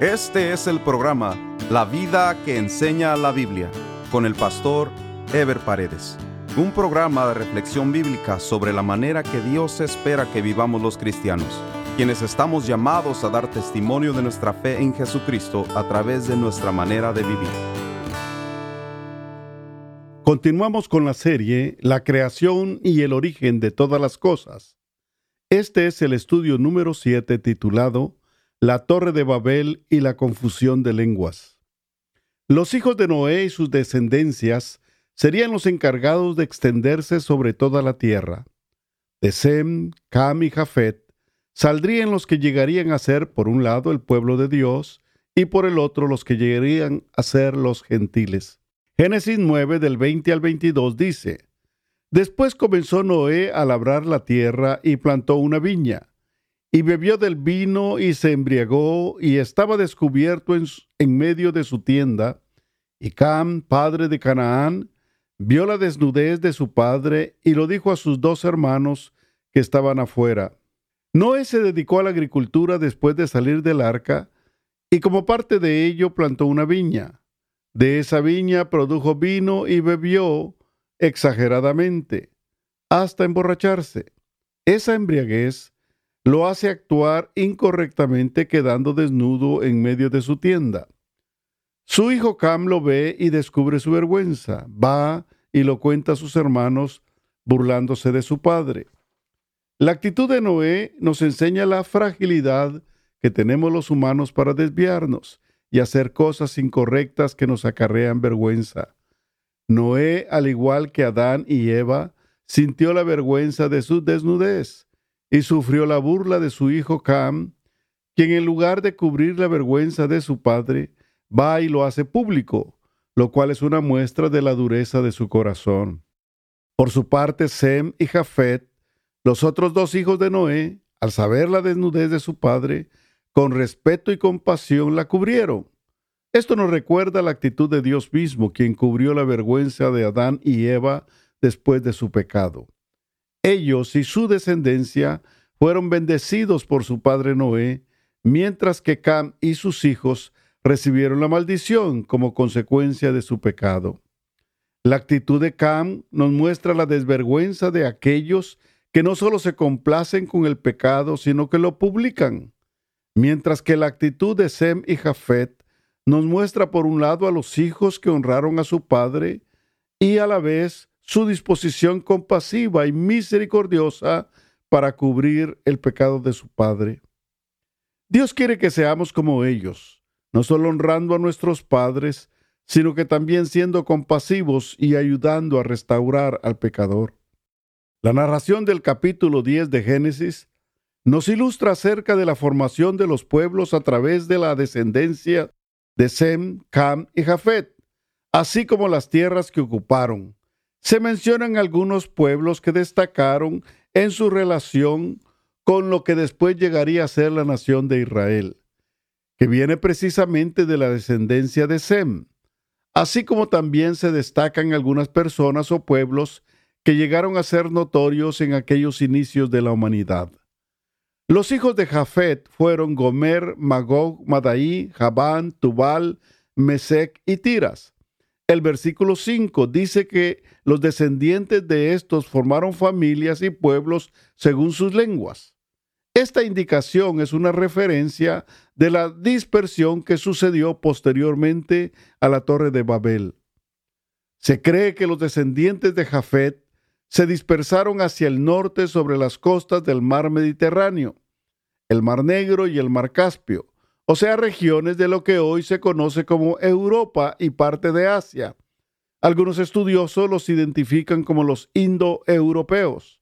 Este es el programa La vida que enseña la Biblia con el pastor Ever Paredes. Un programa de reflexión bíblica sobre la manera que Dios espera que vivamos los cristianos, quienes estamos llamados a dar testimonio de nuestra fe en Jesucristo a través de nuestra manera de vivir. Continuamos con la serie La creación y el origen de todas las cosas. Este es el estudio número 7 titulado la torre de Babel y la confusión de lenguas. Los hijos de Noé y sus descendencias serían los encargados de extenderse sobre toda la tierra. De Sem, Cam y Jafet saldrían los que llegarían a ser, por un lado, el pueblo de Dios, y por el otro, los que llegarían a ser los gentiles. Génesis 9, del 20 al 22 dice, Después comenzó Noé a labrar la tierra y plantó una viña y bebió del vino y se embriagó y estaba descubierto en, en, medio de su tienda. Y Cam, padre de Canaán, vio la desnudez de su padre y lo dijo a sus dos hermanos que estaban afuera. Noé se dedicó a la agricultura después de salir del arca y como parte de ello plantó una viña. De esa viña produjo vino y bebió exageradamente hasta emborracharse. Esa embriaguez lo hace actuar incorrectamente quedando desnudo en medio de su tienda. Su hijo Cam lo ve y descubre su vergüenza. Va y lo cuenta a sus hermanos burlándose de su padre. La actitud de Noé nos enseña la fragilidad que tenemos los humanos para desviarnos y hacer cosas incorrectas que nos acarrean vergüenza. Noé, al igual que Adán y Eva, sintió la vergüenza de su desnudez y sufrió la burla de su hijo Cam, quien en lugar de cubrir la vergüenza de su padre, va y lo hace público, lo cual es una muestra de la dureza de su corazón. Por su parte, Sem y Jafet, los otros dos hijos de Noé, al saber la desnudez de su padre, con respeto y compasión la cubrieron. Esto nos recuerda la actitud de Dios mismo, quien cubrió la vergüenza de Adán y Eva después de su pecado. Ellos y su descendencia fueron bendecidos por su padre Noé, mientras que Cam y sus hijos recibieron la maldición como consecuencia de su pecado. La actitud de Cam nos muestra la desvergüenza de aquellos que no solo se complacen con el pecado, sino que lo publican, mientras que la actitud de Sem y Jafet nos muestra por un lado a los hijos que honraron a su padre y a la vez su disposición compasiva y misericordiosa para cubrir el pecado de su Padre. Dios quiere que seamos como ellos, no solo honrando a nuestros padres, sino que también siendo compasivos y ayudando a restaurar al pecador. La narración del capítulo 10 de Génesis nos ilustra acerca de la formación de los pueblos a través de la descendencia de Sem, Cam y Jafet, así como las tierras que ocuparon, se mencionan algunos pueblos que destacaron en su relación con lo que después llegaría a ser la nación de Israel, que viene precisamente de la descendencia de Sem, así como también se destacan algunas personas o pueblos que llegaron a ser notorios en aquellos inicios de la humanidad. Los hijos de Jafet fueron Gomer, Magog, Madaí, Jabán, Tubal, Mesec y Tiras. El versículo 5 dice que los descendientes de estos formaron familias y pueblos según sus lenguas. Esta indicación es una referencia de la dispersión que sucedió posteriormente a la Torre de Babel. Se cree que los descendientes de Jafet se dispersaron hacia el norte sobre las costas del mar Mediterráneo, el mar Negro y el mar Caspio, o sea, regiones de lo que hoy se conoce como Europa y parte de Asia. Algunos estudiosos los identifican como los indoeuropeos.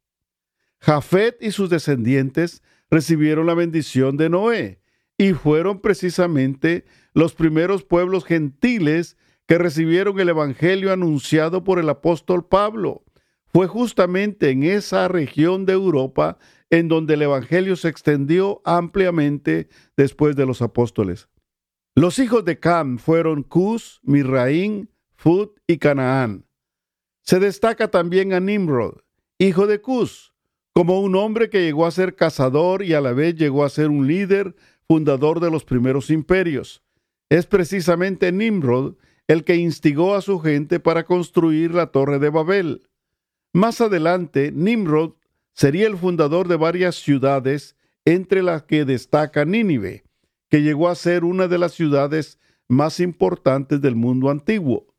Jafet y sus descendientes recibieron la bendición de Noé y fueron precisamente los primeros pueblos gentiles que recibieron el Evangelio anunciado por el apóstol Pablo. Fue justamente en esa región de Europa en donde el Evangelio se extendió ampliamente después de los apóstoles. Los hijos de Cam fueron Cus, Mirraín, Fud y Canaán. Se destaca también a Nimrod, hijo de Cus, como un hombre que llegó a ser cazador y a la vez llegó a ser un líder fundador de los primeros imperios. Es precisamente Nimrod el que instigó a su gente para construir la Torre de Babel. Más adelante, Nimrod sería el fundador de varias ciudades, entre las que destaca Nínive, que llegó a ser una de las ciudades más importantes del mundo antiguo.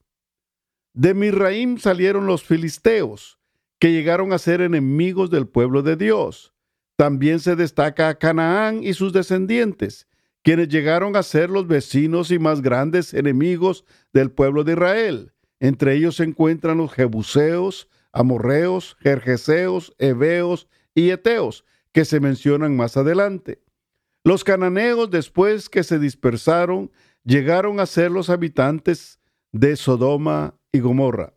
De Misraim salieron los filisteos, que llegaron a ser enemigos del pueblo de Dios. También se destaca Canaán y sus descendientes, quienes llegaron a ser los vecinos y más grandes enemigos del pueblo de Israel. Entre ellos se encuentran los jebuseos, amorreos, jerjeseos, heveos y eteos, que se mencionan más adelante. Los cananeos, después que se dispersaron, llegaron a ser los habitantes de Sodoma y Gomorra.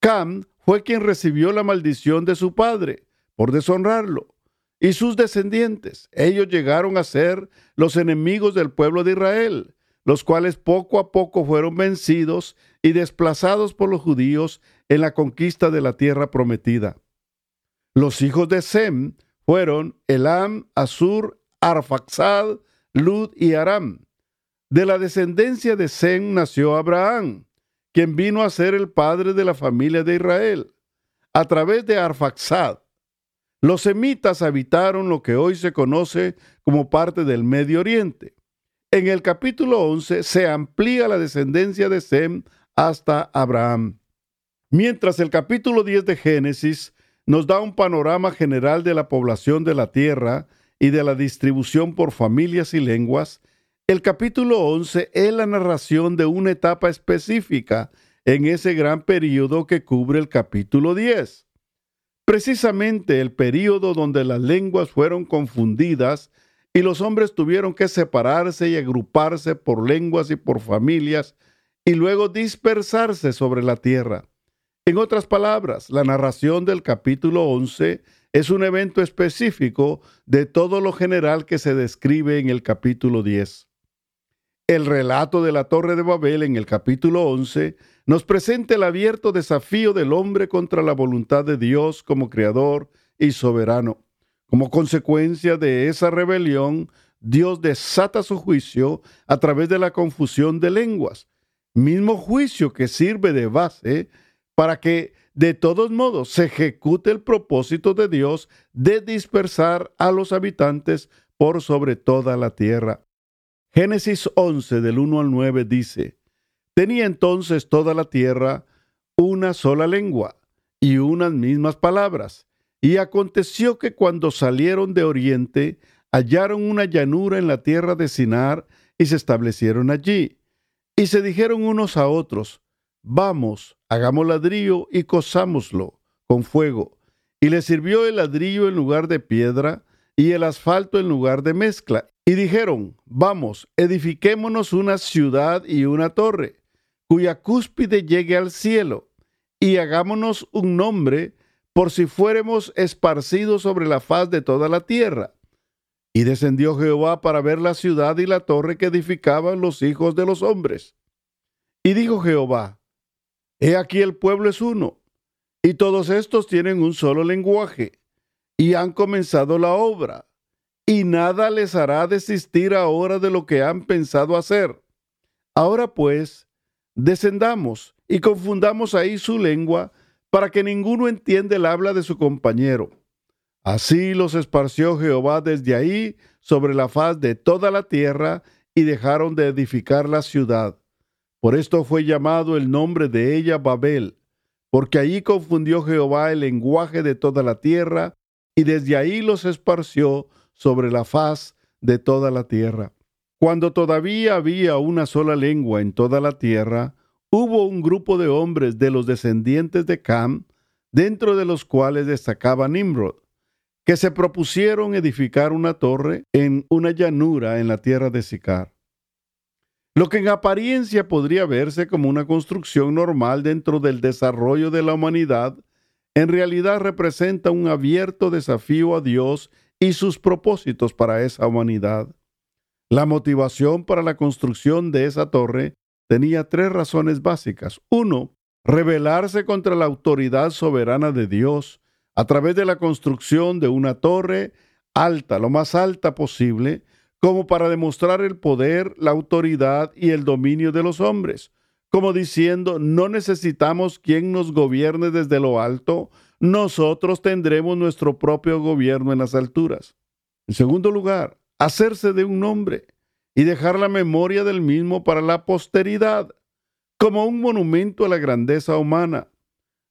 Cam fue quien recibió la maldición de su padre por deshonrarlo y sus descendientes. Ellos llegaron a ser los enemigos del pueblo de Israel, los cuales poco a poco fueron vencidos y desplazados por los judíos en la conquista de la tierra prometida. Los hijos de Sem fueron Elam, Asur, Arfaxad, Lud y Aram. De la descendencia de Sem nació Abraham, quien vino a ser el padre de la familia de Israel. A través de Arfaxad, los semitas habitaron lo que hoy se conoce como parte del Medio Oriente. En el capítulo 11 se amplía la descendencia de Sem hasta Abraham. Mientras el capítulo 10 de Génesis nos da un panorama general de la población de la tierra y de la distribución por familias y lenguas, el capítulo 11 es la narración de una etapa específica en ese gran período que cubre el capítulo 10. Precisamente el período donde las lenguas fueron confundidas y los hombres tuvieron que separarse y agruparse por lenguas y por familias y luego dispersarse sobre la tierra. En otras palabras, la narración del capítulo 11 es un evento específico de todo lo general que se describe en el capítulo 10. El relato de la Torre de Babel en el capítulo 11 nos presenta el abierto desafío del hombre contra la voluntad de Dios como creador y soberano. Como consecuencia de esa rebelión, Dios desata su juicio a través de la confusión de lenguas, mismo juicio que sirve de base para que de todos modos se ejecute el propósito de Dios de dispersar a los habitantes por sobre toda la tierra. Génesis 11 del 1 al 9 dice, Tenía entonces toda la tierra una sola lengua y unas mismas palabras. Y aconteció que cuando salieron de oriente, hallaron una llanura en la tierra de Sinar y se establecieron allí. Y se dijeron unos a otros, Vamos, hagamos ladrillo y cosámoslo con fuego. Y le sirvió el ladrillo en lugar de piedra y el asfalto en lugar de mezcla. Y dijeron, vamos, edifiquémonos una ciudad y una torre, cuya cúspide llegue al cielo, y hagámonos un nombre por si fuéramos esparcidos sobre la faz de toda la tierra. Y descendió Jehová para ver la ciudad y la torre que edificaban los hijos de los hombres. Y dijo Jehová, He aquí el pueblo es uno, y todos estos tienen un solo lenguaje, y han comenzado la obra, y nada les hará desistir ahora de lo que han pensado hacer. Ahora pues, descendamos y confundamos ahí su lengua, para que ninguno entienda el habla de su compañero. Así los esparció Jehová desde ahí sobre la faz de toda la tierra, y dejaron de edificar la ciudad. Por esto fue llamado el nombre de ella Babel, porque allí confundió Jehová el lenguaje de toda la tierra, y desde ahí los esparció sobre la faz de toda la tierra. Cuando todavía había una sola lengua en toda la tierra, hubo un grupo de hombres de los descendientes de Cam, dentro de los cuales destacaba Nimrod, que se propusieron edificar una torre en una llanura en la tierra de Sicar. Lo que en apariencia podría verse como una construcción normal dentro del desarrollo de la humanidad, en realidad representa un abierto desafío a Dios y sus propósitos para esa humanidad. La motivación para la construcción de esa torre tenía tres razones básicas. Uno, rebelarse contra la autoridad soberana de Dios a través de la construcción de una torre alta, lo más alta posible, como para demostrar el poder, la autoridad y el dominio de los hombres, como diciendo, no necesitamos quien nos gobierne desde lo alto, nosotros tendremos nuestro propio gobierno en las alturas. En segundo lugar, hacerse de un nombre y dejar la memoria del mismo para la posteridad, como un monumento a la grandeza humana,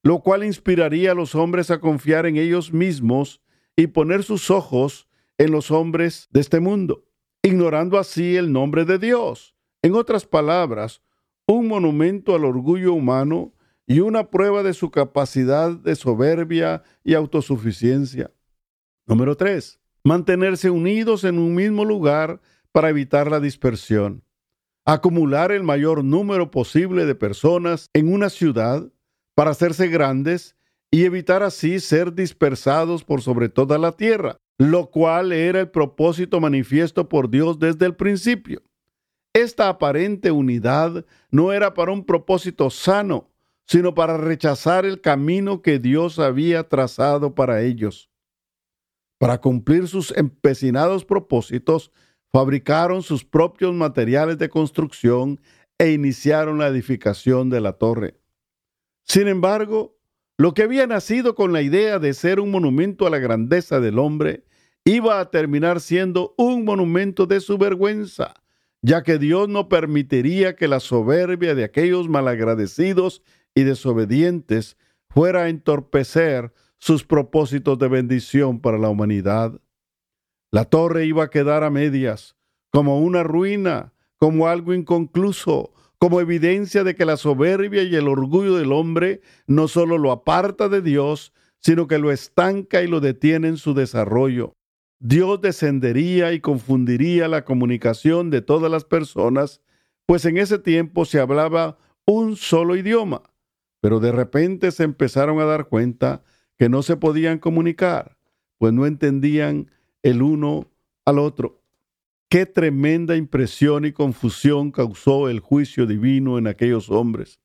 lo cual inspiraría a los hombres a confiar en ellos mismos y poner sus ojos en los hombres de este mundo, ignorando así el nombre de Dios. En otras palabras, un monumento al orgullo humano y una prueba de su capacidad de soberbia y autosuficiencia. Número 3. Mantenerse unidos en un mismo lugar para evitar la dispersión. Acumular el mayor número posible de personas en una ciudad para hacerse grandes y evitar así ser dispersados por sobre toda la tierra, lo cual era el propósito manifiesto por Dios desde el principio. Esta aparente unidad no era para un propósito sano, sino para rechazar el camino que Dios había trazado para ellos. Para cumplir sus empecinados propósitos, fabricaron sus propios materiales de construcción e iniciaron la edificación de la torre. Sin embargo, lo que había nacido con la idea de ser un monumento a la grandeza del hombre iba a terminar siendo un monumento de su vergüenza, ya que Dios no permitiría que la soberbia de aquellos malagradecidos y desobedientes fuera a entorpecer sus propósitos de bendición para la humanidad. La torre iba a quedar a medias, como una ruina, como algo inconcluso, como evidencia de que la soberbia y el orgullo del hombre no solo lo aparta de Dios, sino que lo estanca y lo detiene en su desarrollo. Dios descendería y confundiría la comunicación de todas las personas, pues en ese tiempo se hablaba un solo idioma, pero de repente se empezaron a dar cuenta que no se podían comunicar, pues no entendían el uno al otro. Qué tremenda impresión y confusión causó el juicio divino en aquellos hombres.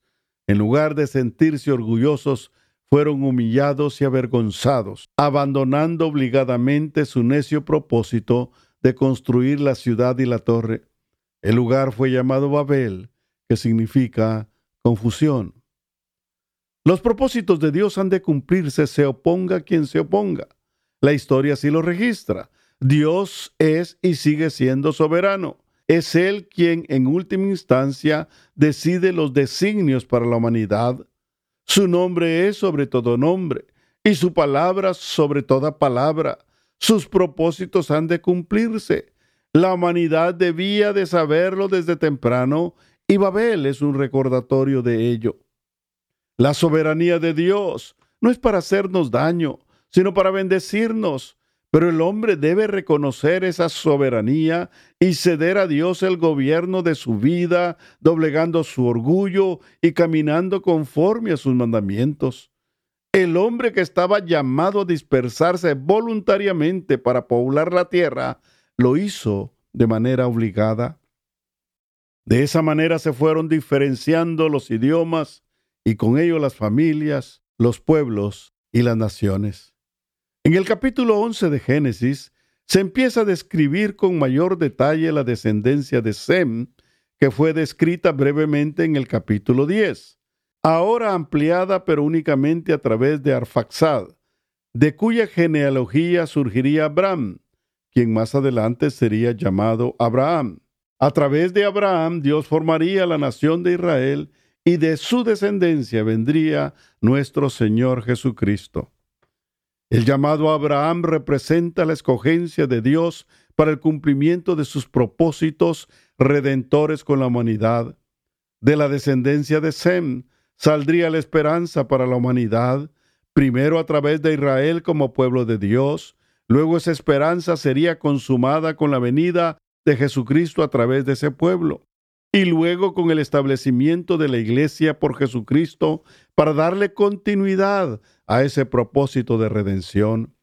En lugar de sentirse orgullosos, fueron humillados y avergonzados, abandonando obligadamente su necio propósito de construir la ciudad y la torre. El lugar fue llamado Babel, que significa confusión. Los propósitos de Dios han de cumplirse, se oponga quien se oponga. La historia así lo registra. Dios es y sigue siendo soberano. Es Él quien en última instancia decide los designios para la humanidad. Su nombre es sobre todo nombre y su palabra sobre toda palabra. Sus propósitos han de cumplirse. La humanidad debía de saberlo desde temprano y Babel es un recordatorio de ello. La soberanía de Dios no es para hacernos daño, sino para bendecirnos. Pero el hombre debe reconocer esa soberanía y ceder a Dios el gobierno de su vida, doblegando su orgullo y caminando conforme a sus mandamientos. El hombre que estaba llamado a dispersarse voluntariamente para poblar la tierra, lo hizo de manera obligada. De esa manera se fueron diferenciando los idiomas y con ello las familias, los pueblos y las naciones. En el capítulo 11 de Génesis se empieza a describir con mayor detalle la descendencia de Sem, que fue descrita brevemente en el capítulo 10, ahora ampliada pero únicamente a través de Arfaxad, de cuya genealogía surgiría Abraham, quien más adelante sería llamado Abraham. A través de Abraham Dios formaría la nación de Israel y de su descendencia vendría nuestro Señor Jesucristo. El llamado Abraham representa la escogencia de Dios para el cumplimiento de sus propósitos redentores con la humanidad. De la descendencia de Sem saldría la esperanza para la humanidad, primero a través de Israel como pueblo de Dios, luego esa esperanza sería consumada con la venida de Jesucristo a través de ese pueblo y luego con el establecimiento de la iglesia por Jesucristo para darle continuidad a ese propósito de redención.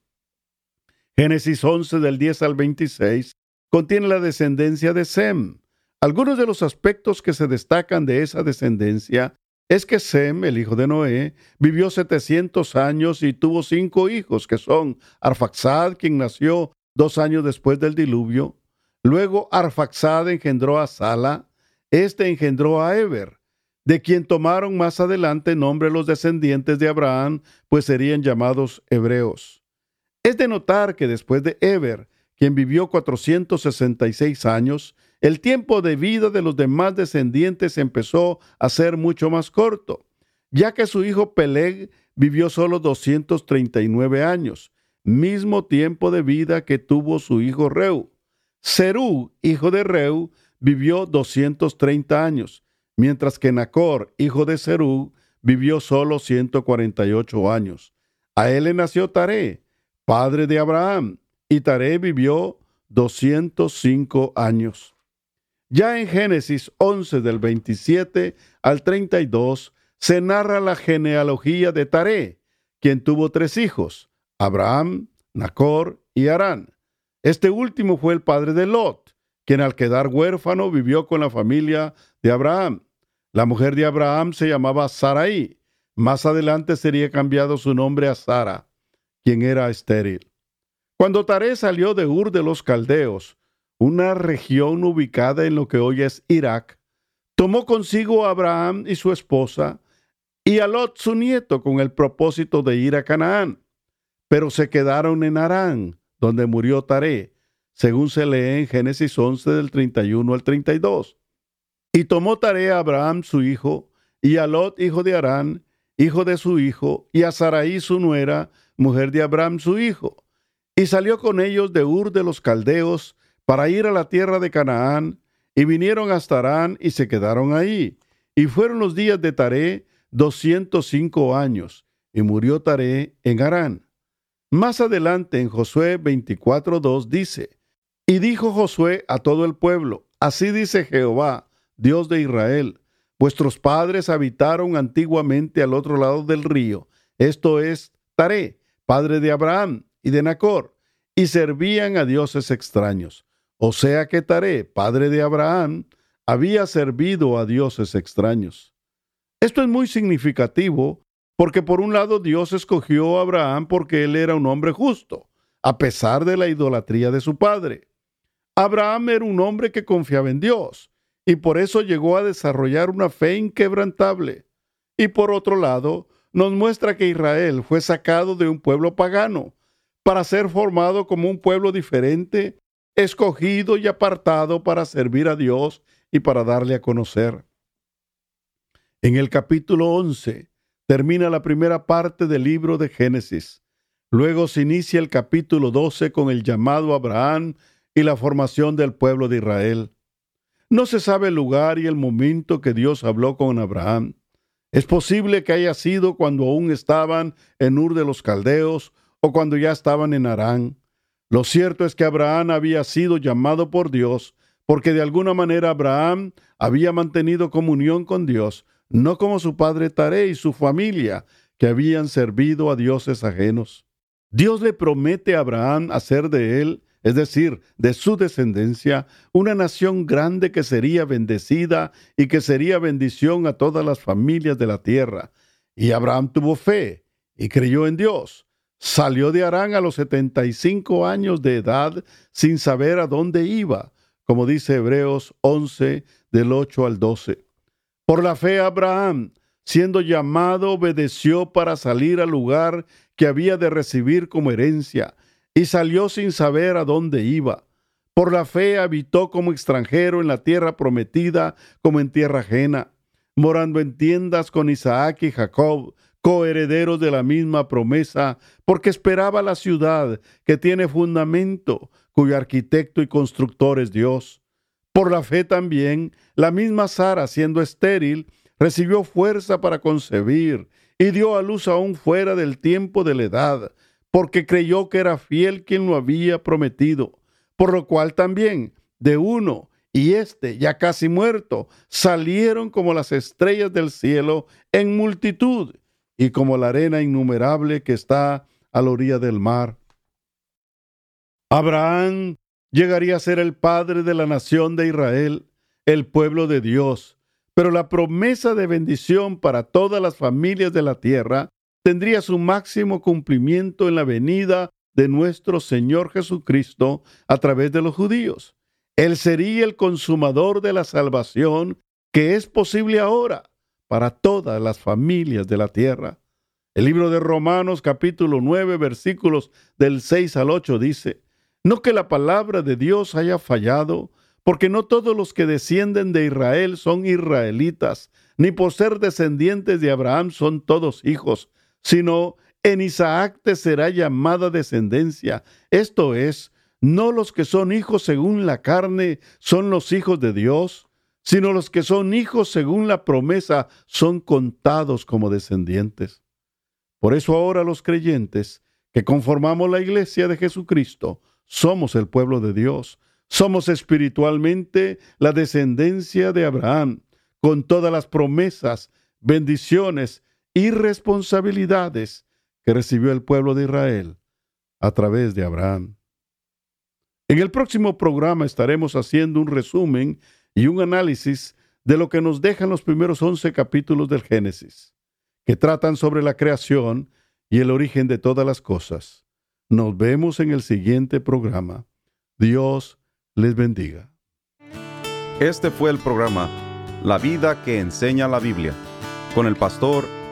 Génesis 11 del 10 al 26 contiene la descendencia de Sem. Algunos de los aspectos que se destacan de esa descendencia es que Sem, el hijo de Noé, vivió 700 años y tuvo cinco hijos, que son Arfaxad, quien nació dos años después del diluvio, Luego Arfaxad engendró a Sala, este engendró a Eber, de quien tomaron más adelante nombre los descendientes de Abraham, pues serían llamados hebreos. Es de notar que después de Eber, quien vivió 466 años, el tiempo de vida de los demás descendientes empezó a ser mucho más corto, ya que su hijo Peleg vivió solo 239 años, mismo tiempo de vida que tuvo su hijo Reu. Serú, hijo de Reu, vivió 230 años, mientras que Nacor, hijo de Serú, vivió solo 148 años. A él le nació Taré, padre de Abraham, y Taré vivió 205 años. Ya en Génesis 11 del 27 al 32 se narra la genealogía de Taré, quien tuvo tres hijos, Abraham, Nacor y Arán. Este último fue el padre de Lot, quien al quedar huérfano vivió con la familia de Abraham. La mujer de Abraham se llamaba Sarai. Más adelante sería cambiado su nombre a Sara quien era estéril. Cuando Taré salió de Ur de los Caldeos, una región ubicada en lo que hoy es Irak, tomó consigo a Abraham y su esposa y a Lot su nieto con el propósito de ir a Canaán, pero se quedaron en Arán, donde murió Taré, según se lee en Génesis 11 del 31 al 32. Y tomó Taré a Abraham su hijo, y a Lot hijo de Arán, hijo de su hijo, y a Sarai su nuera, mujer de Abraham su hijo, y salió con ellos de Ur de los Caldeos para ir a la tierra de Canaán, y vinieron hasta Arán y se quedaron ahí. Y fueron los días de Taré doscientos cinco años, y murió Taré en Arán. Más adelante en Josué 24.2 dice, Y dijo Josué a todo el pueblo, Así dice Jehová, Dios de Israel, vuestros padres habitaron antiguamente al otro lado del río, esto es Taré, padre de Abraham y de Nacor, y servían a dioses extraños. O sea que Taré, padre de Abraham, había servido a dioses extraños. Esto es muy significativo porque por un lado Dios escogió a Abraham porque él era un hombre justo, a pesar de la idolatría de su padre. Abraham era un hombre que confiaba en Dios y por eso llegó a desarrollar una fe inquebrantable. Y por otro lado, nos muestra que Israel fue sacado de un pueblo pagano para ser formado como un pueblo diferente, escogido y apartado para servir a Dios y para darle a conocer. En el capítulo 11 termina la primera parte del libro de Génesis. Luego se inicia el capítulo 12 con el llamado a Abraham y la formación del pueblo de Israel. No se sabe el lugar y el momento que Dios habló con Abraham. Es posible que haya sido cuando aún estaban en Ur de los Caldeos o cuando ya estaban en Arán. Lo cierto es que Abraham había sido llamado por Dios porque de alguna manera Abraham había mantenido comunión con Dios, no como su padre Taré y su familia, que habían servido a dioses ajenos. Dios le promete a Abraham hacer de él es decir, de su descendencia, una nación grande que sería bendecida y que sería bendición a todas las familias de la tierra. Y Abraham tuvo fe y creyó en Dios. Salió de Arán a los setenta y cinco años de edad sin saber a dónde iba, como dice Hebreos 11 del 8 al 12. Por la fe Abraham, siendo llamado, obedeció para salir al lugar que había de recibir como herencia y salió sin saber a dónde iba. Por la fe habitó como extranjero en la tierra prometida como en tierra ajena, morando en tiendas con Isaac y Jacob, coherederos de la misma promesa, porque esperaba la ciudad que tiene fundamento, cuyo arquitecto y constructor es Dios. Por la fe también, la misma Sara, siendo estéril, recibió fuerza para concebir y dio a luz aún fuera del tiempo de la edad, porque creyó que era fiel quien lo había prometido, por lo cual también de uno y este ya casi muerto salieron como las estrellas del cielo en multitud y como la arena innumerable que está a la orilla del mar. Abraham llegaría a ser el padre de la nación de Israel, el pueblo de Dios, pero la promesa de bendición para todas las familias de la tierra tendría su máximo cumplimiento en la venida de nuestro Señor Jesucristo a través de los judíos. Él sería el consumador de la salvación que es posible ahora para todas las familias de la tierra. El libro de Romanos capítulo 9 versículos del 6 al 8 dice, no que la palabra de Dios haya fallado, porque no todos los que descienden de Israel son israelitas, ni por ser descendientes de Abraham son todos hijos, sino en Isaac te será llamada descendencia. Esto es, no los que son hijos según la carne son los hijos de Dios, sino los que son hijos según la promesa son contados como descendientes. Por eso ahora los creyentes que conformamos la iglesia de Jesucristo somos el pueblo de Dios, somos espiritualmente la descendencia de Abraham, con todas las promesas, bendiciones y responsabilidades que recibió el pueblo de Israel a través de Abraham. En el próximo programa estaremos haciendo un resumen y un análisis de lo que nos dejan los primeros once capítulos del Génesis, que tratan sobre la creación y el origen de todas las cosas. Nos vemos en el siguiente programa. Dios les bendiga. Este fue el programa La vida que enseña la Biblia con el pastor